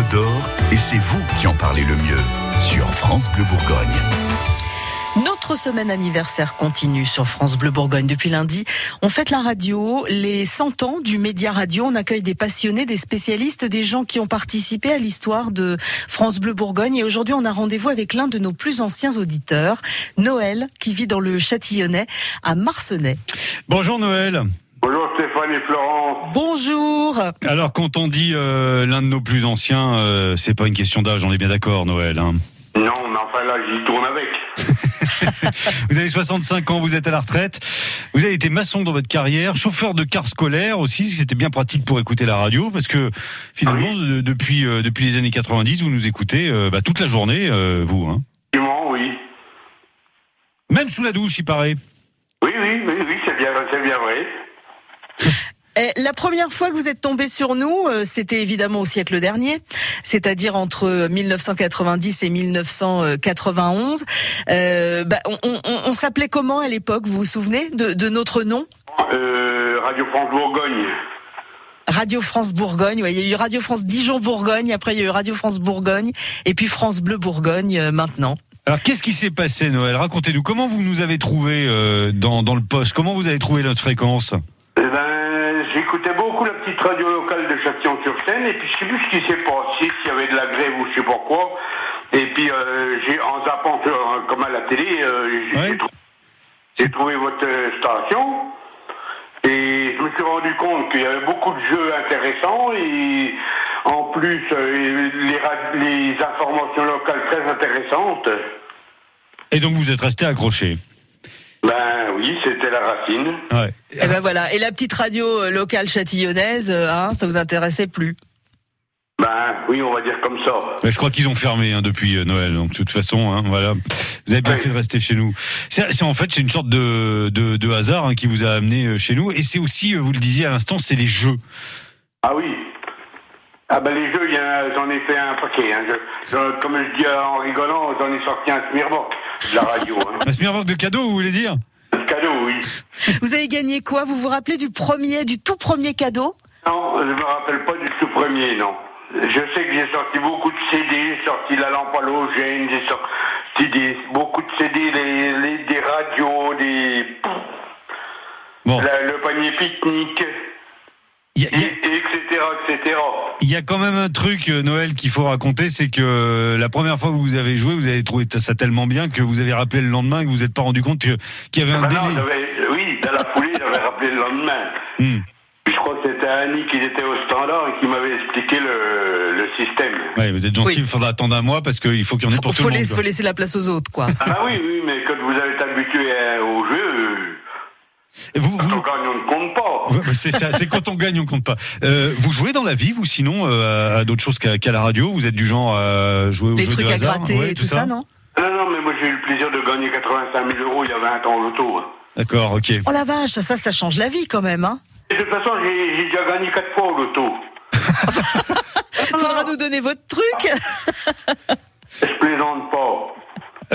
Côte d'Or et c'est vous qui en parlez le mieux sur France Bleu Bourgogne. Notre semaine anniversaire continue sur France Bleu Bourgogne. Depuis lundi, on fête la radio, les 100 ans du média radio. On accueille des passionnés, des spécialistes, des gens qui ont participé à l'histoire de France Bleu Bourgogne. Et aujourd'hui, on a rendez-vous avec l'un de nos plus anciens auditeurs, Noël, qui vit dans le Châtillonnais, à Marcenay. Bonjour Noël. Bonjour Stéphane et Florence. Bonjour. Alors quand on dit euh, l'un de nos plus anciens, euh, c'est pas une question d'âge, on est bien d'accord Noël. Hein. Non, mais enfin là, j'y tourne avec. vous avez 65 ans, vous êtes à la retraite. Vous avez été maçon dans votre carrière, chauffeur de car scolaire aussi, c'était bien pratique pour écouter la radio parce que finalement, Ah oui. depuis euh, depuis les années 90, vous nous écoutez euh, bah, toute la journée, euh, vous. Hein. Oui. Même sous la douche, il paraît. Oui, oui, oui, oui, c'est bien, c'est bien vrai. La première fois que vous êtes tombé sur nous, euh, c'était évidemment au siècle dernier, c'est-à-dire entre 1990 et 1991. Euh, bah, on on- on- on s'appelait comment à l'époque Vous vous souvenez de, de notre nom? Euh, Radio France Bourgogne. Radio France Bourgogne. Ouais, il y a eu Radio France Dijon Bourgogne. Après, il y a eu Radio France Bourgogne, et puis France Bleu Bourgogne euh, maintenant. Alors qu'est-ce qui s'est passé Noël? Racontez-nous comment vous nous avez trouvé euh, dans, dans le poste, comment vous avez trouvé notre fréquence? Ben, j'écoutais beaucoup la petite radio locale de Châtillon-sur-Seine, et puis je sais plus ce qui s'est passé, s'il y avait de la grève ou je sais pas quoi. Et puis, euh, j'ai, en zappant sur, euh, comme à la télé, euh, j'ai, Ouais. trou- trouvé votre euh, station. Et je me suis rendu compte qu'il y avait beaucoup de jeux intéressants et en plus euh, les, les informations locales très intéressantes. Et donc vous êtes resté accroché? Ben oui, c'était la racine. Ouais. Et ben voilà. Et la petite radio euh, locale châtillonnaise, euh, hein, ça vous intéressait plus Ben oui, on va dire comme ça. Mais je crois qu'ils ont fermé hein, depuis euh, Noël. Donc de toute façon, hein, voilà. Vous avez bien Oui. fait de rester chez nous. C'est en fait c'est une sorte de, de, de hasard hein, qui vous a amené chez nous. Et c'est aussi, vous le disiez à l'instant, c'est les jeux. Ah oui. Ah ben les jeux, j'en ai fait un paquet. Hein. Je- je- comme je dis en rigolant, j'en ai sorti un Smirnoff de la radio. Hein. Un smirnoff de cadeau, vous voulez dire? Un cadeau, oui. Vous avez gagné quoi? Vous vous rappelez du premier, du tout premier cadeau? Non, je me rappelle pas du tout premier, non. Je sais que j'ai sorti beaucoup de CD, j'ai sorti la lampe halogène, j'ai sorti des, beaucoup de CD, les, les- des radios, des, Bon, la- le panier pique-nique, y, a- il y a- et- etc., etc. il y a quand même un truc, euh, Noël, qu'il faut raconter, c'est que euh, la première fois que vous avez joué, vous avez trouvé ça tellement bien que vous avez rappelé le lendemain et que vous n'êtes pas rendu compte qu'il y avait un Ben non, délai. oui, dans la foulée, j'avais rappelé le lendemain. Hmm. Je crois que c'était Annie qui était au standard et qui m'avait expliqué le, le système. Ouais, vous êtes gentil, Oui. il faudra attendre un mois parce qu'il faut qu'il y en ait pour faut, tout le monde. quoi. faut laisser la place aux autres, quoi. Ah oui, oui, mais quand vous avez été habitué au jeu, Vous, quand vous, on gagne, on ne compte pas. C'est ça, c'est quand on gagne, on compte pas. Euh, vous jouez dans la vie, vous, sinon, euh, à, d'autres choses qu'à la radio? Vous êtes du genre à jouer aux Les jeux trucs de à hasard? gratter Ouais, et tout ça, non? Non, non, mais moi j'ai eu le plaisir de gagner 85 000 euros il y a 20 ans au loto. hein. D'accord, ok. Oh la vache, ça, ça change la vie quand même, hein Et de toute façon, j'ai j'ai déjà gagné 4 fois au loto. Faudra nous donner votre truc. Je plaisante pas.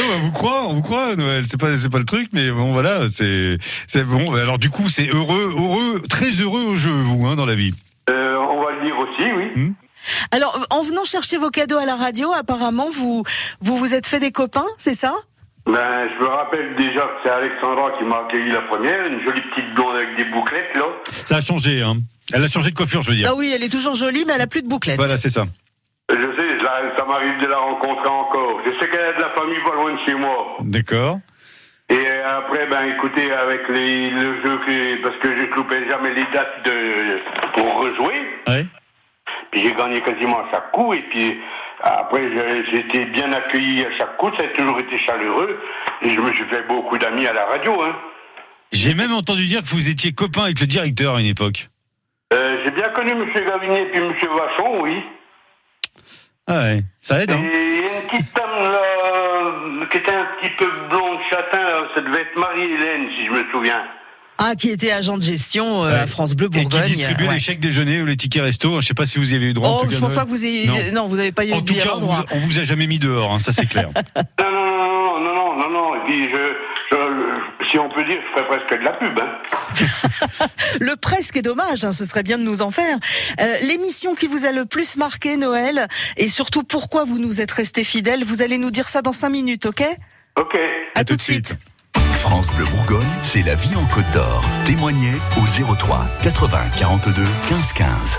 Non, bah, vous croit, on vous croit, Noël. C'est pas, c'est pas le truc, mais bon, voilà, c'est, c'est bon. Alors du coup, c'est heureux, heureux, très heureux au jeu, vous, hein, dans la vie. Euh, on va le dire aussi, oui. Alors, en venant chercher vos cadeaux à la radio, apparemment, vous vous, vous êtes fait des copains, c'est ça? Ben, je me rappelle déjà que c'est Alexandra qui m'a accueilli la première, une jolie petite blonde avec des bouclettes, là. Ça a changé, hein. Elle a changé de coiffure, je veux dire. Ah oui, elle est toujours jolie, mais elle a plus de bouclettes. Voilà, c'est ça. Je sais, ça m'arrive de la rencontrer encore. Je sais qu'elle a de la famille pas loin de chez moi. D'accord. Et après, ben écoutez, avec les, le jeu, que, parce que je loupais jamais les dates de, pour rejouer, Ouais. puis j'ai gagné quasiment à chaque coup, et puis après j'ai été bien accueilli à chaque coup, ça a toujours été chaleureux, et je me suis fait beaucoup d'amis à la radio. Hein. J'ai même entendu dire que vous étiez copain avec le directeur à une époque. Euh, j'ai bien connu M. Gavinier et puis M. Vachon, oui. Ah ouais, ça aide, Et hein. a une petite dame là, qui était un petit peu blonde châtain, ça devait être Marie-Hélène, si je me souviens. Ah, qui était agent de gestion euh, Ouais. à France Bleu Et Bourgogne. qui distribuait ouais. les chèques déjeuner ou les tickets resto. Je sais pas si vous y avez eu droit. en Oh, tout je pense Noël. pas que vous ayez. Non. Non, vous avez pas eu En tout dû y cas, on droit. vous, on vous a jamais mis dehors, hein, ça c'est clair. Non, non, non, non, non, non, non, non. Et puis je si on peut dire, je ferais presque de la pub. Hein. le presque est dommage, hein, ce serait bien de nous en faire. Euh, L'émission qui vous a le plus marqué, Noël, et surtout pourquoi vous nous êtes resté fidèles, vous allez nous dire ça dans cinq minutes, ok? Ok. À, tout de suite. France Bleu Bourgogne, c'est la vie en Côte d'Or. Témoignez au 03 80 42 15 15.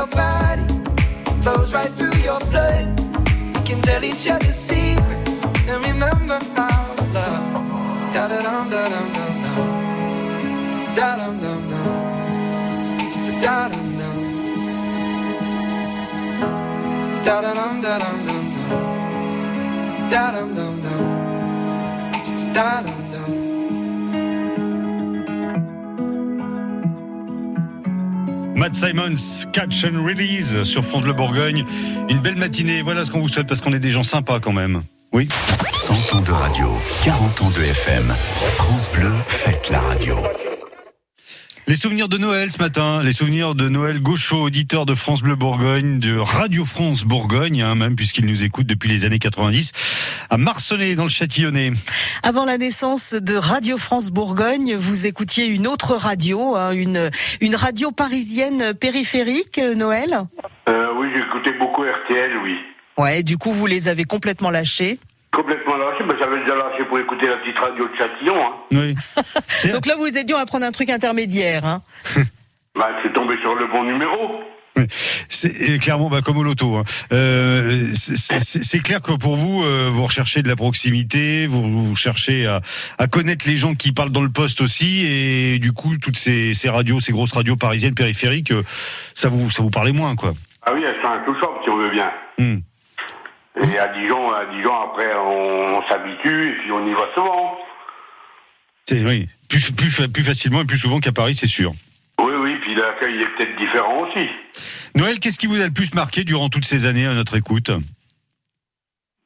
your body, flows right through your blood. We can tell each other secrets and remember to love. Da da dum da dum dum dum. Da dum dum dum. Da dum dum. Da dum dum dum dum. Da dum dum dum. Da dum. Matt Simons, Catch and Release sur France Bleu Bourgogne. Une belle matinée. Voilà ce qu'on vous souhaite parce qu'on est des gens sympas quand même. Oui. 100 ans de radio, 40 ans de FM. France Bleu, faites la radio. Les souvenirs de Noël ce matin, les souvenirs de Noël Gauchot, auditeur de France Bleu Bourgogne, de Radio France Bourgogne, hein, même puisqu'il nous écoute depuis les années 90, à Marcenay dans le Châtillonnais. Avant la naissance de Radio France Bourgogne, vous écoutiez une autre radio, hein, une, une radio parisienne périphérique, euh, Noël? Euh, oui, j'écoutais beaucoup RTL, oui. Ouais, du coup, vous les avez complètement lâchés? Complètement lâché, mais j'avais déjà lâché pour écouter la petite radio de Châtillon. Hein. Oui. Donc là, vous aidions à prendre un truc intermédiaire. Hein. Bah, c'est tombé sur le bon numéro. C'est clairement bah, comme au loto. hein. Euh, c'est- clair que pour vous, euh, vous recherchez de la proximité, vous, vous cherchez à, à connaître les gens qui parlent dans le poste aussi, et du coup, toutes ces, ces radios, ces grosses radios parisiennes périphériques, euh, ça vous ça vous parlait moins, quoi. Ah oui, c'est un touchant, si on veut bien. Hmm. Et à Dijon, à Dijon, après, on, on s'habitue et puis on y va souvent. C'est oui, plus, plus plus facilement et plus souvent qu'à Paris, c'est sûr. Oui, oui, puis l'accueil est peut-être différent aussi. Noël, qu'est-ce qui vous a le plus marqué durant toutes ces années à notre écoute?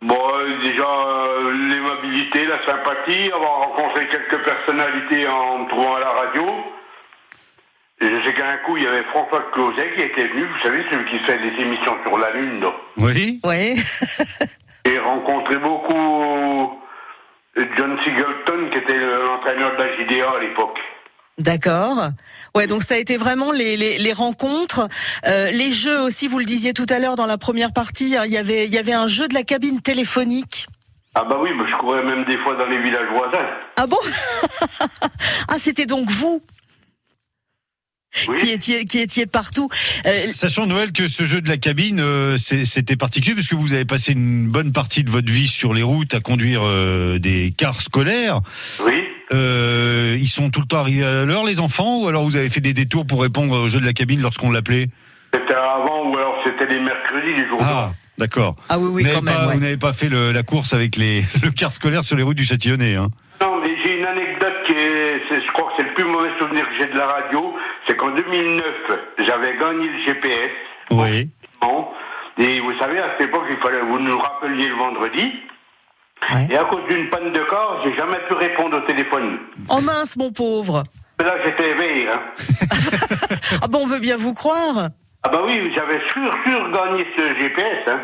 Bon, euh, déjà, euh, l'aimabilité, la sympathie, avoir rencontré quelques personnalités en me trouvant à la radio. Je sais qu'un coup, il y avait François Closet qui était venu, vous savez, celui qui fait des émissions sur la Lune. Oui. Ouais. J'ai rencontré beaucoup euh, John Singleton, qui était l'entraîneur de la JDA à l'époque. D'accord. Ouais, donc ça a été vraiment les, les, les rencontres, Euh, les jeux aussi. Vous le disiez tout à l'heure dans la première partie, hein, il y avait il y avait un jeu de la cabine téléphonique. Ah bah oui, bah, je courais même des fois dans les villages voisins. Ah bon? Ah, c'était donc vous? Oui. qui étiez qui étiez partout. Euh, Sachant Noël que ce jeu de la cabine, euh, c'était particulier parce que vous avez passé une bonne partie de votre vie sur les routes à conduire euh, des cars scolaires. Oui. Euh, ils sont tout le temps arrivés à l'heure, les enfants, ou alors vous avez fait des détours pour répondre au jeu de la cabine lorsqu'on l'appelait? C'était avant ou alors c'était les mercredis, les jours Ah, d'accord. ah oui oui vous quand même. pas, ouais. vous n'avez pas fait le- la course avec les, le car scolaire sur les routes du Châtillonnais, hein? Non, mais j'ai une anecdote qui est, je crois que c'est le plus mauvais souvenir que j'ai de la radio. C'est qu'en 2009, j'avais gagné le GPS. Oui. Bon. Et vous savez, à cette époque, il fallait que vous nous rappeliez le vendredi. Ouais. Et à cause d'une panne de corps, j'ai jamais pu répondre au téléphone. Oh mince mon pauvre. Mais Là, j'étais éveillé. Hein. Ah bon, on veut bien vous croire. Ah bah oui, j'avais sûr, sûr gagné ce GPS. Hein.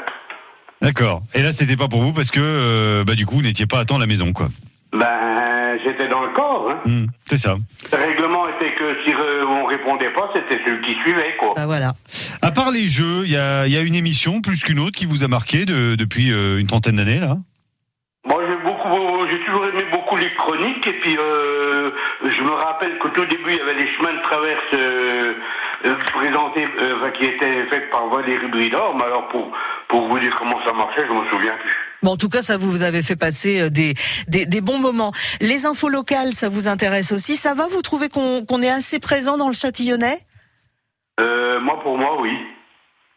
D'accord. Et là, c'était pas pour vous parce que, euh, bah, du coup, vous n'étiez pas à temps à la maison, quoi. Ben, j'étais dans le corps. Hein. Hmm, c'est ça. Le règlement était que si on répondait pas, c'était celui qui suivait, quoi. Bah voilà. À part les jeux, il y a, il y a une émission plus qu'une autre qui vous a marqué de- depuis euh, une trentaine d'années, là? Moi, j'ai beaucoup, j'ai toujours aimé beaucoup les chroniques et puis euh, je me rappelle qu'au tout début il y avait les chemins de traverse euh, euh, présentés, euh, enfin, qui étaient faits par Valérie Bridor. Mais alors pour pour vous dire comment ça marchait, je me souviens plus. Bon, en tout cas, ça vous, vous avez fait passer euh, des, des, des bons moments. Les infos locales, ça vous intéresse aussi. Ça va Vous trouvez qu'on qu'on est assez présent dans le Châtillonnais? Euh, moi, pour moi, oui.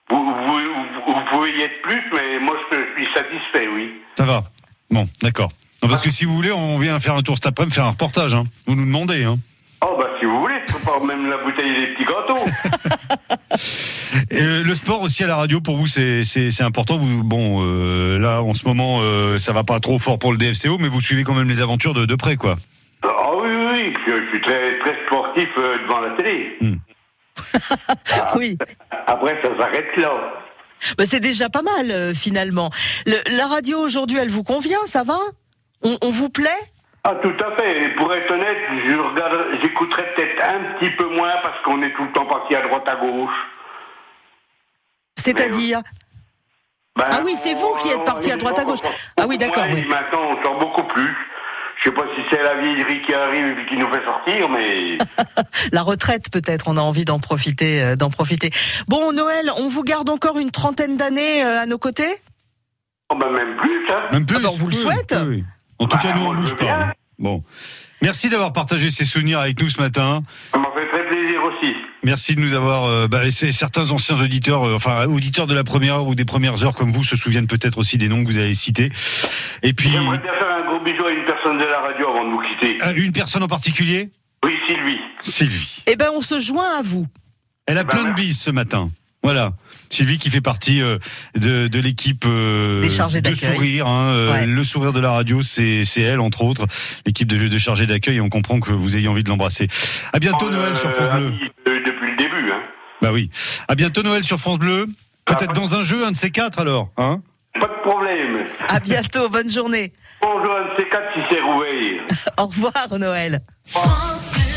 Vous, vous, vous- vous pouvez y être plus, mais moi je, je suis satisfait, oui. Ça va. Bon, d'accord. Non, parce que si vous voulez, on vient faire un tour cet après-midi, faire un reportage. Hein. Vous nous demandez. Hein. Oh bah si vous voulez, je prépare même la bouteille les petits gâteaux. Et, le sport aussi à la radio, pour vous, c'est important. Vous, bon, euh, là, en ce moment, euh, ça va pas trop fort pour le DFCO, mais vous suivez quand même les aventures de, de près, quoi. Ah oui, oui, oui, je, je suis très, très sportif euh, devant la télé. Oui. Après, ça s'arrête là. Bah, c'est déjà pas mal, euh, finalement. Le- la radio aujourd'hui, elle vous convient Ça va? On, on vous plaît? Ah, tout à fait. Et pour être honnête, je regarde, j'écouterai peut-être un petit peu moins parce qu'on est tout le temps parti à droite, à gauche. C'est-à-dire Ben, Ah oui, c'est vous qui êtes parti à droite, à gauche. Ah oui, d'accord, oui. et Maintenant, on sort beaucoup plus. Je sais pas si c'est la vieillerie qui arrive et qui nous fait sortir, mais La retraite, peut-être. On a envie d'en profiter, euh, d'en profiter. Bon, Noël, on vous garde encore une trentaine d'années euh, à nos côtés? Oh, ben, même plus, hein. Même plus. Ah bah, on vous le souhaite. oui, oui. En tout Bah, cas, nous, on je bouge pas. bien. hein. Bon. Merci d'avoir partagé ces souvenirs avec nous ce matin. Ça m'a fait très plaisir aussi. Merci de nous avoir. euh, bah, c'est- certains anciens auditeurs, euh, enfin auditeurs de la première heure ou des premières heures comme vous, se souviennent peut-être aussi des noms que vous avez cités. Et puis J'aimerais bien faire un gros bisou à une personne de la radio avant de vous quitter. euh, une personne en particulier, Oui, Sylvie. Sylvie. Eh ben, on se joint à vous. Elle a Bah, plein de bises ce matin. Voilà. Sylvie qui fait partie euh, de, de l'équipe euh, de sourire. hein, euh, Ouais. Le sourire de la radio, c'est elle entre autres, l'équipe de, de chargés d'accueil. Et on comprend que vous ayez envie de l'embrasser. À bientôt Noël sur France Bleu. euh, depuis le début, hein. Bah oui. À bientôt Noël sur France Bleu. Peut-être dans un jeu, un de ces quatre alors. Hein Pas de problème. À bientôt. Bonne journée. Bonjour, un de ces quatre si c'est. Au revoir, Noël. France Bleu.